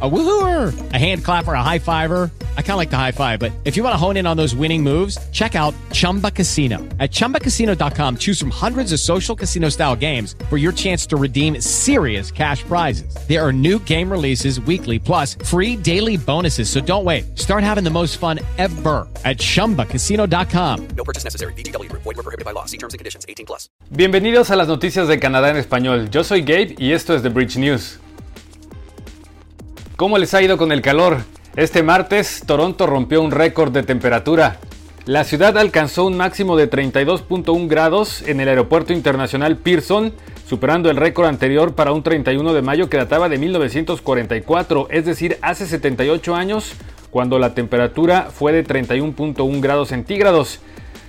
A woohooer, a hand clapper, a high fiver. I kind of like the high five, but if you want to hone in on those winning moves, check out Chumba Casino. At ChumbaCasino.com, choose from hundreds of social casino style games for your chance to redeem serious cash prizes. There are new game releases weekly, plus free daily bonuses. So don't wait. Start having the most fun ever at ChumbaCasino.com. No purchase necessary. BGW. Void were prohibited by law. See terms and conditions. 18 plus. Bienvenidos a las noticias de Canadá en español. Yo soy Gabe y esto es The Bridge News. ¿Cómo les ha ido con el calor? Este martes, Toronto rompió un récord de temperatura. La ciudad alcanzó un máximo de 32.1 grados en el Aeropuerto Internacional Pearson, superando el récord anterior para un 31 de mayo que databa de 1944, es decir, hace 78 años, cuando la temperatura fue de 31.1 grados centígrados.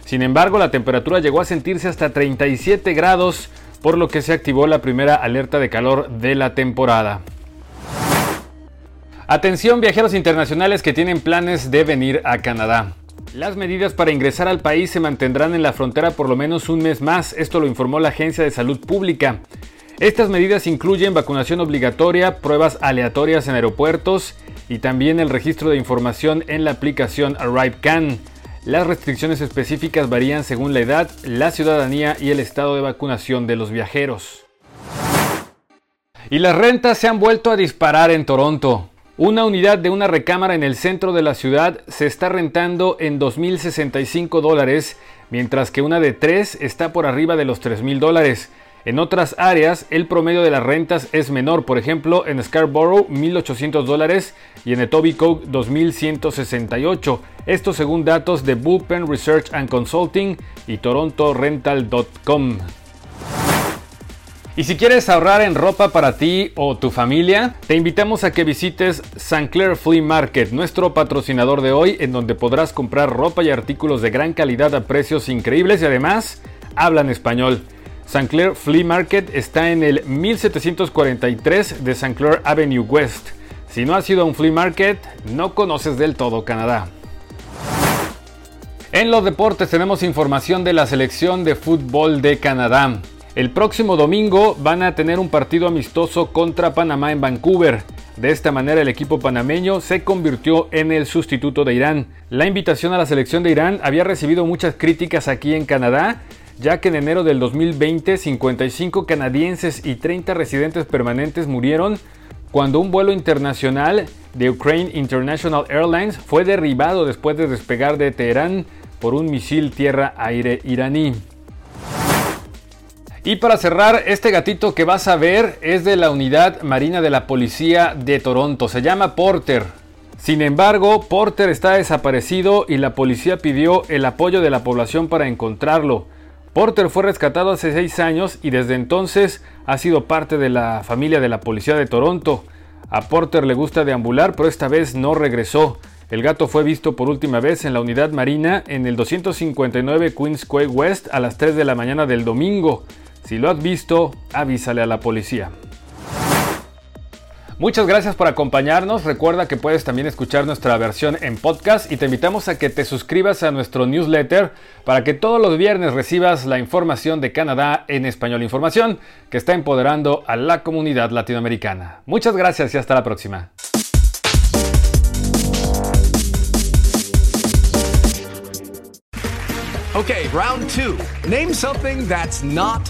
Sin embargo, la temperatura llegó a sentirse hasta 37 grados, por lo que se activó la primera alerta de calor de la temporada. Atención viajeros internacionales que tienen planes de venir a Canadá. Las medidas para ingresar al país se mantendrán en la frontera por lo menos un mes más, esto lo informó la Agencia de Salud Pública. Estas medidas incluyen vacunación obligatoria, pruebas aleatorias en aeropuertos y también el registro de información en la aplicación ArriveCan. Las restricciones específicas varían según la edad, la ciudadanía y el estado de vacunación de los viajeros. Y las rentas se han vuelto a disparar en Toronto. Una unidad de una recámara en el centro de la ciudad se está rentando en 2.065 dólares, mientras que una de tres está por arriba de los 3.000 dólares. En otras áreas, el promedio de las rentas es menor, por ejemplo, en Scarborough 1.800 dólares y en Etobicoke 2.168. Esto según datos de Bullpen Research and Consulting y TorontoRental.com. Y si quieres ahorrar en ropa para ti o tu familia, te invitamos a que visites St. Clair Flea Market, nuestro patrocinador de hoy, en donde podrás comprar ropa y artículos de gran calidad a precios increíbles y además hablan español. St. Clair Flea Market está en el 1743 de St. Clair Avenue West. Si no has ido a un flea market, no conoces del todo Canadá. En los deportes tenemos información de la selección de fútbol de Canadá. El próximo domingo van a tener un partido amistoso contra Panamá en Vancouver. De esta manera el equipo panameño se convirtió en el sustituto de Irán. La invitación a la selección de Irán había recibido muchas críticas aquí en Canadá, ya que en enero del 2020 55 canadienses y 30 residentes permanentes murieron cuando un vuelo internacional de Ukraine International Airlines fue derribado después de despegar de Teherán por un misil tierra-aire iraní. Y para cerrar, este gatito que vas a ver es de la unidad marina de la policía de Toronto. Se llama Porter. Sin embargo, Porter está desaparecido y la policía pidió el apoyo de la población para encontrarlo. Porter fue rescatado hace seis años y desde entonces ha sido parte de la familia de la policía de Toronto. A Porter le gusta deambular, pero esta vez no regresó. El gato fue visto por última vez en la unidad marina en el 259 Queens Quay West a las 3 de la mañana del domingo. Si lo has visto, avísale a la policía. Muchas gracias por acompañarnos. Recuerda que puedes también escuchar nuestra versión en podcast y te invitamos a que te suscribas a nuestro newsletter para que todos los viernes recibas la información de Canadá en español información que está empoderando a la comunidad latinoamericana. Muchas gracias y hasta la próxima. Okay, round two. Name something that's not